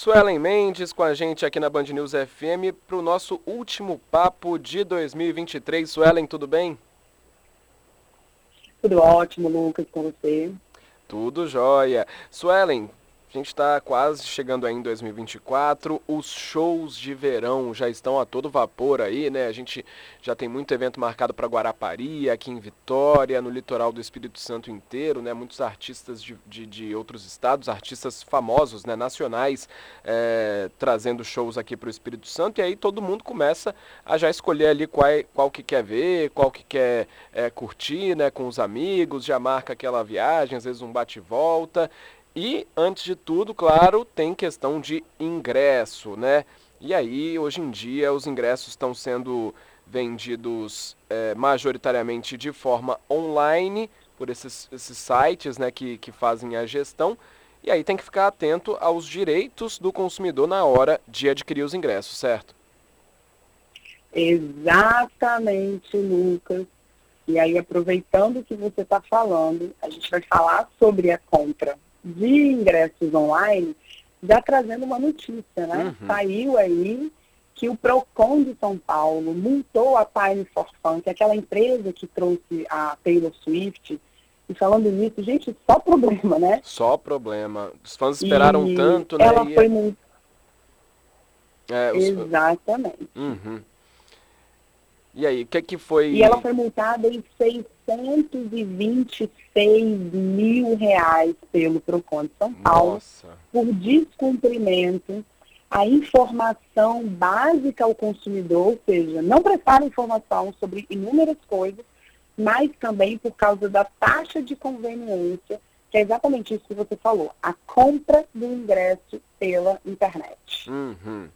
Suelen Mendes com a gente aqui na Band News FM para o nosso último papo de 2023. Suelen, tudo bem? Tudo ótimo, Lucas, com você. Tudo jóia. Suelen, a gente está quase chegando aí em 2024, os shows de verão já estão a todo vapor aí, né? A gente já tem muito evento marcado para Guarapari, aqui em Vitória, no litoral do Espírito Santo inteiro, né? Muitos artistas de, de, de outros estados, artistas famosos, né? Nacionais, é, trazendo shows aqui para o Espírito Santo, e aí todo mundo começa a já escolher ali qual, qual que quer ver, qual que quer é, curtir, né? Com os amigos, já marca aquela viagem, às vezes um bate-volta, e, antes de tudo, claro, tem questão de ingresso, né? E aí, hoje em dia, os ingressos estão sendo vendidos é, majoritariamente de forma online, por esses, esses sites né, que, que fazem a gestão. E aí tem que ficar atento aos direitos do consumidor na hora de adquirir os ingressos, certo? Exatamente, Lucas. E aí, aproveitando que você está falando, a gente vai falar sobre a compra de ingressos online, já trazendo uma notícia, né? Uhum. Saiu aí que o PROCON de São Paulo multou a Time for Fun, que é aquela empresa que trouxe a Taylor Swift. E falando nisso, gente, só problema, né? Só problema. Os fãs esperaram e tanto, né? Ela e... foi muito. É, os... Exatamente. Uhum. E aí, o que, que foi. E ela foi multada em 626 mil reais pelo PROCON de São Paulo Nossa. por descumprimento a informação básica ao consumidor, ou seja, não prestar informação sobre inúmeras coisas, mas também por causa da taxa de conveniência, que é exatamente isso que você falou, a compra do ingresso pela internet. Uhum.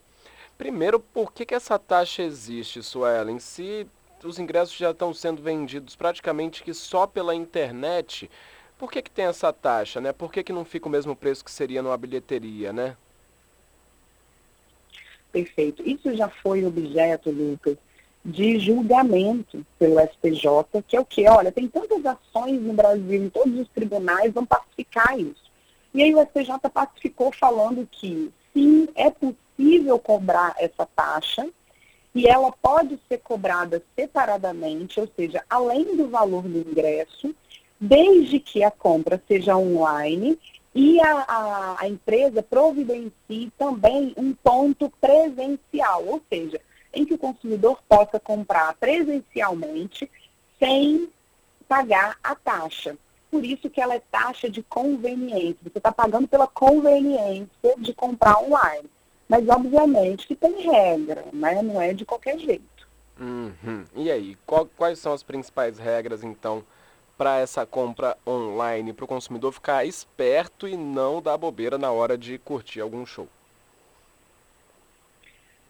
Primeiro, por que, que essa taxa existe, Suelen? Se os ingressos já estão sendo vendidos praticamente que só pela internet, por que, que tem essa taxa, né? Por que, que não fica o mesmo preço que seria numa bilheteria, né? Perfeito. Isso já foi objeto, Lucas, de julgamento pelo STJ, que é o que? Olha, tem tantas ações no Brasil, em todos os tribunais, vão pacificar isso. E aí o STJ pacificou falando que sim, é possível cobrar essa taxa e ela pode ser cobrada separadamente, ou seja, além do valor do ingresso, desde que a compra seja online e a, a, a, empresa providencie também um ponto presencial, ou seja, em que o consumidor possa comprar presencialmente sem pagar a taxa. Por isso que ela é taxa de conveniência. Você está pagando pela conveniência de comprar online. Mas, obviamente, que tem regra, né? não é de qualquer jeito. Uhum. E aí, qual, quais são as principais regras, então, para essa compra online, para o consumidor ficar esperto e não dar bobeira na hora de curtir algum show?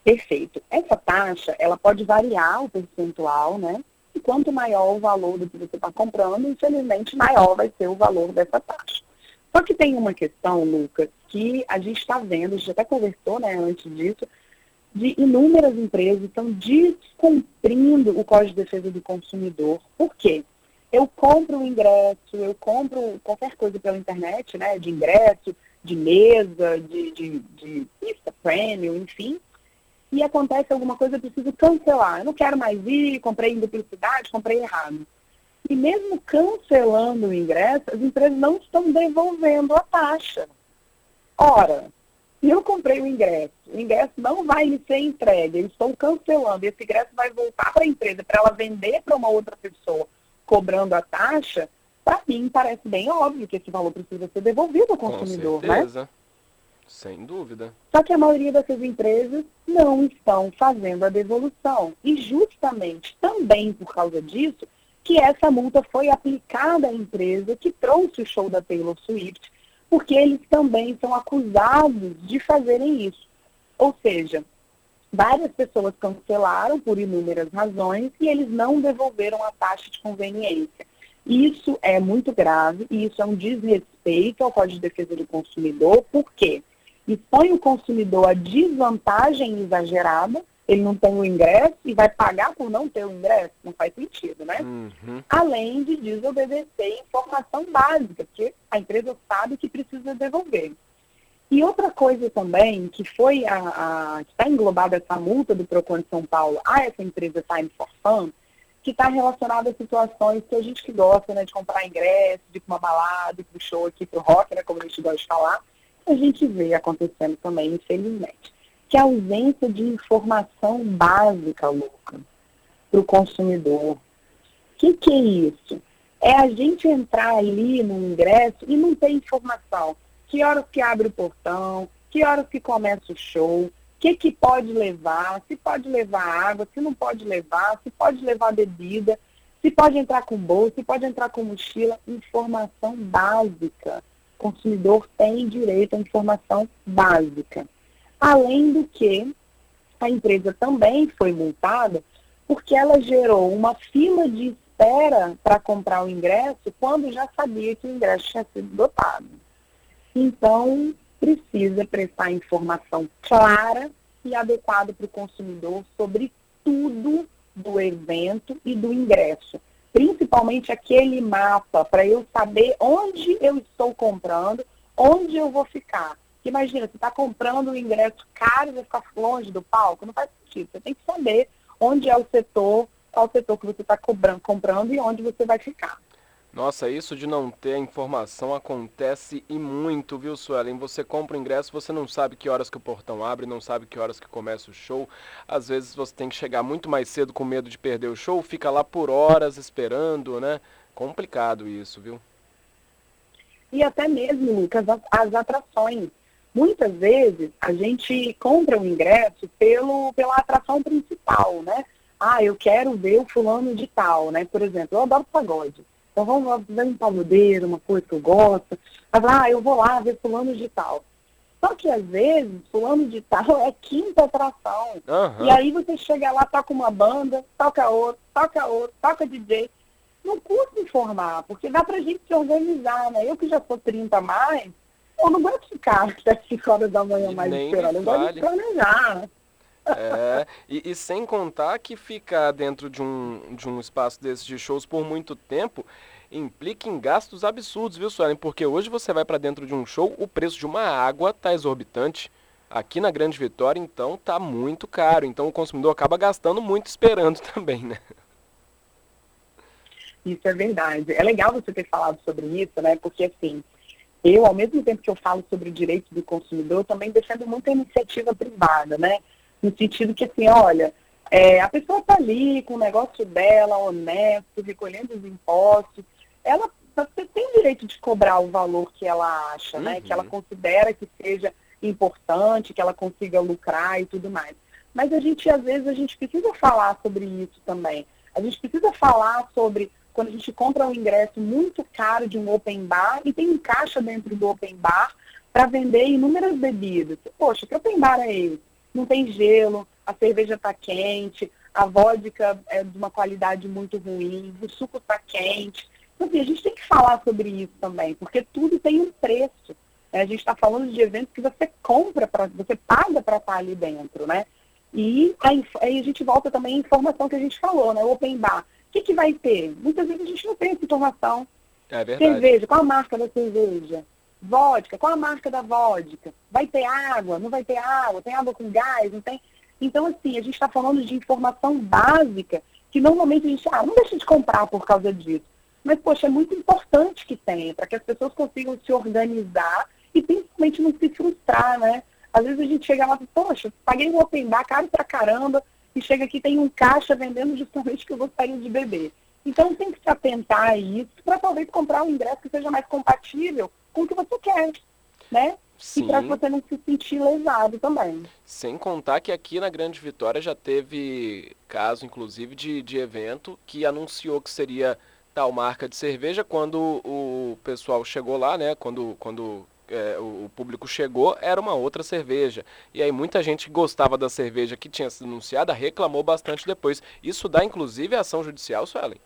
Perfeito. Essa taxa, ela pode variar o percentual, né? E quanto maior o valor do que você está comprando, infelizmente, maior vai ser o valor dessa taxa. Só que tem uma questão, Lucas, que a gente está vendo, a gente até conversou né, antes disso, de inúmeras empresas estão descumprindo o Código de Defesa do Consumidor. Por quê? Eu compro o ingresso, eu compro qualquer coisa pela internet, né, de ingresso, de mesa, de, de, de pista premium, enfim, e acontece alguma coisa, eu preciso cancelar. Eu não quero mais ir, comprei em duplicidade, comprei errado. E mesmo cancelando o ingresso, as empresas não estão devolvendo a taxa. Ora, se eu comprei o ingresso, o ingresso não vai me ser entregue, eles estão cancelando, esse ingresso vai voltar para a empresa para ela vender para uma outra pessoa, cobrando a taxa, para mim parece bem óbvio que esse valor precisa ser devolvido ao consumidor, Com certeza. né? Sem dúvida. Só que a maioria dessas empresas não estão fazendo a devolução. E justamente também por causa disso, que essa multa foi aplicada à empresa que trouxe o show da Taylor Swift, porque eles também são acusados de fazerem isso. Ou seja, várias pessoas cancelaram por inúmeras razões e eles não devolveram a taxa de conveniência. Isso é muito grave e isso é um desrespeito ao Código de Defesa do Consumidor, por quê? Expõe o consumidor a desvantagem exagerada ele não tem o ingresso e vai pagar por não ter o ingresso? Não faz sentido, né? Uhum. Além de desobedecer informação básica, porque a empresa sabe que precisa devolver. E outra coisa também, que foi a, a que está englobada essa multa do Procon de São Paulo a essa empresa Time for Fun, que está relacionada a situações que a gente que gosta né, de comprar ingresso, de ir para uma balada, ir para o show aqui, para o rock, né, como a gente gosta de falar, a gente vê acontecendo também, infelizmente. Que a ausência de informação básica, Luca, para o consumidor. O que, que é isso? É a gente entrar ali no ingresso e não ter informação. Que horas que abre o portão, que horas que começa o show, que, que pode levar, se pode levar água, se não pode levar, se pode levar bebida, se pode entrar com bolsa, se pode entrar com mochila, informação básica. O consumidor tem direito à informação básica. Além do que, a empresa também foi multada porque ela gerou uma fila de espera para comprar o ingresso quando já sabia que o ingresso tinha sido dotado. Então, precisa prestar informação clara e adequada para o consumidor sobre tudo do evento e do ingresso. Principalmente aquele mapa para eu saber onde eu estou comprando, onde eu vou ficar. Imagina, você está comprando um ingresso caro e vai ficar longe do palco, não faz sentido. Você tem que saber onde é o setor, qual o setor que você está comprando e onde você vai ficar. Nossa, isso de não ter informação acontece e muito, viu, Suelen? Você compra o ingresso, você não sabe que horas que o portão abre, não sabe que horas que começa o show. Às vezes você tem que chegar muito mais cedo com medo de perder o show, fica lá por horas esperando, né? Complicado isso, viu? E até mesmo, Lucas, as atrações. Muitas vezes a gente compra o ingresso pelo, pela atração principal, né? Ah, eu quero ver o fulano de tal, né? Por exemplo, eu adoro pagode. Então vamos ver um paludeiro, uma coisa que eu gosto. Mas, ah, eu vou lá ver fulano de tal. Só que às vezes, fulano de tal é quinta atração. Uhum. E aí você chega lá, toca uma banda, toca outra, toca outra, toca DJ. Não custa informar, porque dá pra gente se organizar, né? Eu que já sou 30 a mais, eu não gosto de ficar até 5 horas da manhã mais esperando. Eu gosto de planejar. É, e, e, sem contar que ficar dentro de um, de um espaço desses de shows por muito tempo implica em gastos absurdos, viu, Suelen? Porque hoje você vai para dentro de um show, o preço de uma água tá exorbitante. Aqui na Grande Vitória, então, tá muito caro. Então o consumidor acaba gastando muito esperando também, né? Isso é verdade. É legal você ter falado sobre isso, né? Porque assim, eu, ao mesmo tempo que eu falo sobre o direito do consumidor, também defendo muito a iniciativa privada, né? no sentido que, assim, olha, é, a pessoa está ali com o negócio dela, honesto, recolhendo os impostos, ela você tem direito de cobrar o valor que ela acha, uhum. né? Que ela uhum. considera que seja importante, que ela consiga lucrar e tudo mais. Mas a gente, às vezes, a gente precisa falar sobre isso também. A gente precisa falar sobre quando a gente compra um ingresso muito caro de um open bar e tem um caixa dentro do open bar para vender inúmeras bebidas. Poxa, que open bar é esse? não tem gelo, a cerveja está quente, a vodka é de uma qualidade muito ruim, o suco está quente. Então, assim, a gente tem que falar sobre isso também, porque tudo tem um preço. Né? A gente está falando de eventos que você compra, pra, você paga para estar tá ali dentro, né? E aí, aí, a gente volta também à informação que a gente falou, né? O open bar. O que, que vai ter? Muitas vezes a gente não tem essa informação. É verdade. Cerveja, qual a marca da cerveja? Vodka, qual a marca da vodka? Vai ter água? Não vai ter água? Tem água com gás? Não tem? Então, assim, a gente está falando de informação básica que normalmente a gente, ah, não deixa de comprar por causa disso. Mas, poxa, é muito importante que tenha, para que as pessoas consigam se organizar e principalmente não se frustrar, né? Às vezes a gente chega lá e poxa, paguei um open bar caro pra caramba, e chega aqui tem um caixa vendendo justamente o que eu gostaria de beber. Então tem que se atentar a isso para talvez comprar um ingresso que seja mais compatível com o que você quer, né? Sim. E para você não se sentir lesado também. Sem contar que aqui na Grande Vitória já teve caso, inclusive, de, de evento que anunciou que seria tal marca de cerveja quando o pessoal chegou lá, né? Quando, quando é, o público chegou, era uma outra cerveja. E aí muita gente que gostava da cerveja que tinha sido anunciada reclamou bastante depois. Isso dá, inclusive, ação judicial, Suelen?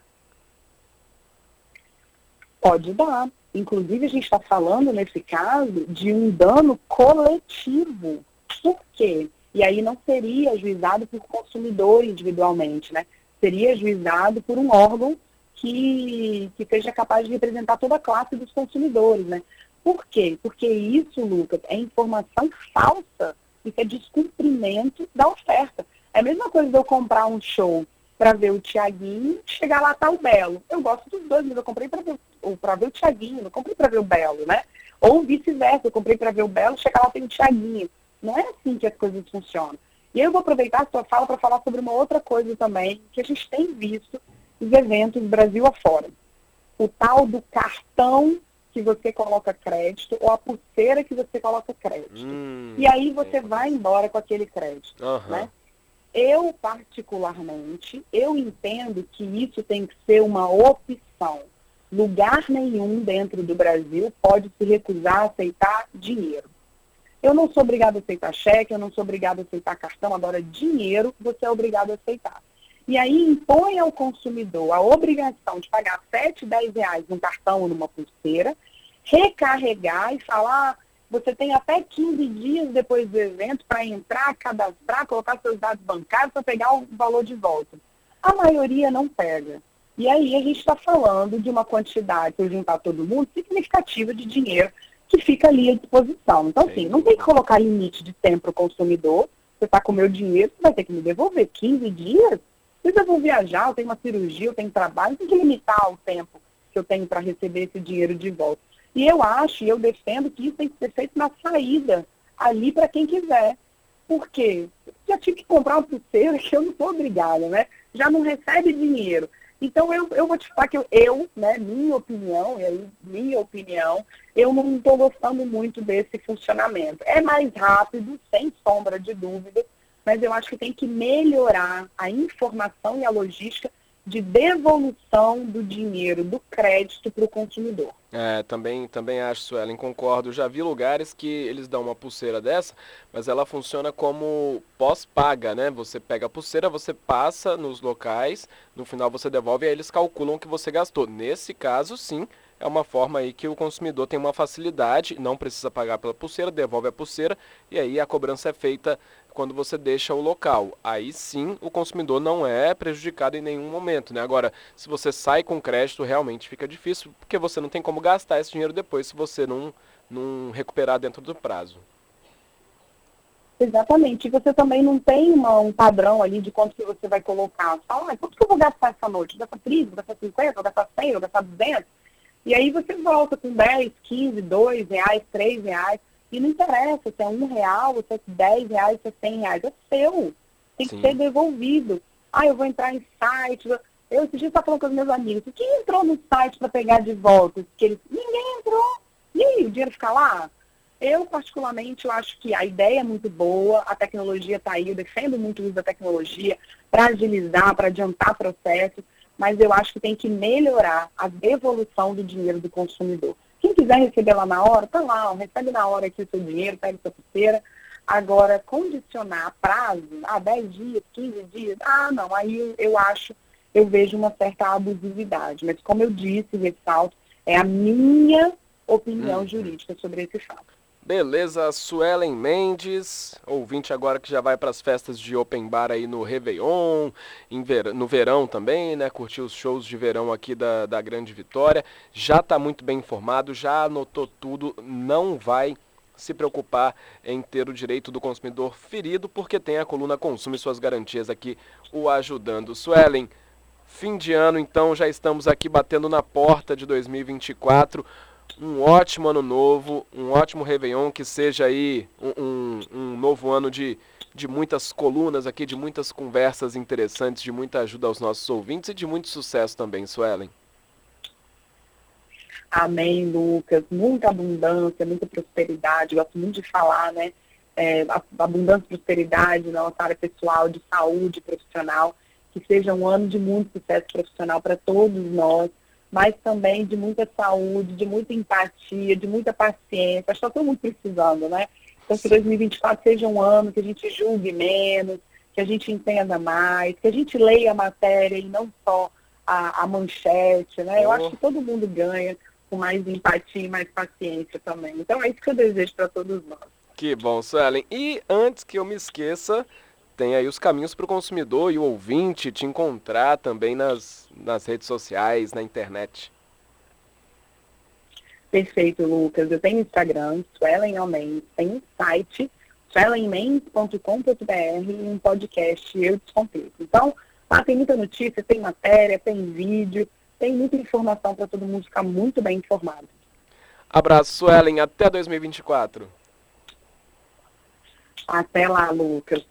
Pode dar. Inclusive, a gente está falando, nesse caso, de um dano coletivo. Por quê? E aí não seria ajuizado por consumidor individualmente, né? Seria ajuizado por um órgão que, que seja capaz de representar toda a classe dos consumidores, né? Por quê? Porque isso, Lucas, é informação falsa, isso é descumprimento da oferta. É a mesma coisa de eu comprar um show para ver o Tiaguinho, chegar lá tá o Belo. Eu gosto dos dois, mas eu comprei para ver, ver o Tiaguinho, não comprei para ver o Belo, né? Ou vice-versa, eu comprei para ver o Belo, chegar lá tem o Tiaguinho. Não é assim que as coisas funcionam. E eu vou aproveitar a sua fala para falar sobre uma outra coisa também, que a gente tem visto nos eventos Brasil afora. O tal do cartão que você coloca crédito ou a pulseira que você coloca crédito. Hum, e aí você vai embora com aquele crédito. Uhum. Né? Eu, particularmente, eu entendo que isso tem que ser uma opção. Lugar nenhum dentro do Brasil pode se recusar a aceitar dinheiro. Eu não sou obrigado a aceitar cheque, eu não sou obrigado a aceitar cartão, agora dinheiro você é obrigado a aceitar. E aí impõe ao consumidor a obrigação de pagar 7, 10 reais num cartão ou numa pulseira, recarregar e falar, você tem até 15 dias depois do evento para entrar, cadastrar, colocar seus dados bancários para pegar o valor de volta. A maioria não pega. E aí a gente está falando de uma quantidade, se juntar todo mundo, significativa de dinheiro que fica ali à disposição. Então, assim, não tem que colocar limite de tempo para o consumidor. Você está com o meu dinheiro, você vai ter que me devolver 15 dias se eu vou viajar, eu tenho uma cirurgia, eu tenho trabalho, tem que limitar o tempo que eu tenho para receber esse dinheiro de volta. E eu acho, e eu defendo que isso tem que ser feito na saída, ali para quem quiser. Por quê? Já tive que comprar uma pulseira que eu não sou obrigada, né? Já não recebe dinheiro. Então eu, eu vou te falar que eu, eu, né, minha opinião, e aí, minha opinião, eu não estou gostando muito desse funcionamento. É mais rápido, sem sombra de dúvida, mas eu acho que tem que melhorar a informação e a logística de devolução do dinheiro, do crédito para o consumidor. É, também, também acho, Suelen, concordo. Já vi lugares que eles dão uma pulseira dessa, mas ela funciona como pós-paga, né? Você pega a pulseira, você passa nos locais, no final você devolve e aí eles calculam o que você gastou. Nesse caso, sim, é uma forma aí que o consumidor tem uma facilidade, não precisa pagar pela pulseira, devolve a pulseira e aí a cobrança é feita quando você deixa o local. Aí sim o consumidor não é prejudicado em nenhum momento. Né? Agora, se você sai com crédito, realmente fica difícil, porque você não tem como gastar esse dinheiro depois se você não, não recuperar dentro do prazo. Exatamente. E você também não tem uma, um padrão ali de quanto que você vai colocar. Você fala, ah, quanto que eu vou gastar essa noite? Vou gastar 30, vou gastar 50, vou gastar 100, vou gastar 200? E aí você volta com 10, 15, 2 reais, 3 reais. E não interessa se é um real, se é 10 reais, se é 100 reais. É seu. Tem que Sim. ser devolvido. Ah, eu vou entrar em site. Eu esse dia estava falando com os meus amigos. Quem entrou no site para pegar de volta? Que eles... Ninguém entrou. E aí, o dinheiro fica lá? Eu, particularmente, eu acho que a ideia é muito boa, a tecnologia está aí, eu defendo muito o uso da tecnologia para agilizar, para adiantar processos, mas eu acho que tem que melhorar a devolução do dinheiro do consumidor. Quiser receber lá na hora, tá lá, ó, recebe na hora aqui o seu dinheiro, pega sua pulseira. Agora, condicionar prazo, ah, 10 dias, 15 dias, ah, não, aí eu acho, eu vejo uma certa abusividade. Mas como eu disse, ressalto, é a minha opinião hum. jurídica sobre esse fato. Beleza, Suelen Mendes, ouvinte agora que já vai para as festas de Open Bar aí no Réveillon, ver... no verão também, né? Curtiu os shows de verão aqui da, da Grande Vitória. Já está muito bem informado, já anotou tudo, não vai se preocupar em ter o direito do consumidor ferido, porque tem a coluna Consumo e suas garantias aqui o ajudando. Suelen, fim de ano, então já estamos aqui batendo na porta de 2024 um ótimo ano novo, um ótimo Réveillon, que seja aí um, um, um, novo ano de, de muitas colunas aqui, de muitas conversas interessantes, de muita ajuda aos nossos ouvintes e de muito sucesso também, Suelen. Amém, Lucas. Muita abundância, muita prosperidade. Gosto muito de falar, né? É, abundância, prosperidade na nossa área pessoal, de saúde profissional. Que seja um ano de muito sucesso profissional para todos nós mas também de muita saúde, de muita empatia, de muita paciência. Acho que está todo mundo precisando, né? Então, que 2024 seja um ano que a gente julgue menos, que a gente entenda mais, que a gente leia a matéria e não só a, a manchete, né? Eu acho que todo mundo ganha com mais empatia e mais paciência também. Então, é isso que eu desejo para todos nós. Que bom, Suelen. E antes que eu me esqueça, tem aí os caminhos para o consumidor e o ouvinte te encontrar também nas, nas redes sociais, na internet. Perfeito, Lucas. Eu tenho Instagram, Suelen Almendes, tem site, suelenmendes.com.br e um podcast Eu Descomplico. Então, lá tem muita notícia, tem matéria, tem vídeo, tem muita informação para todo mundo ficar muito bem informado. Abraço, Suelen. Até 2024. Até lá, Lucas.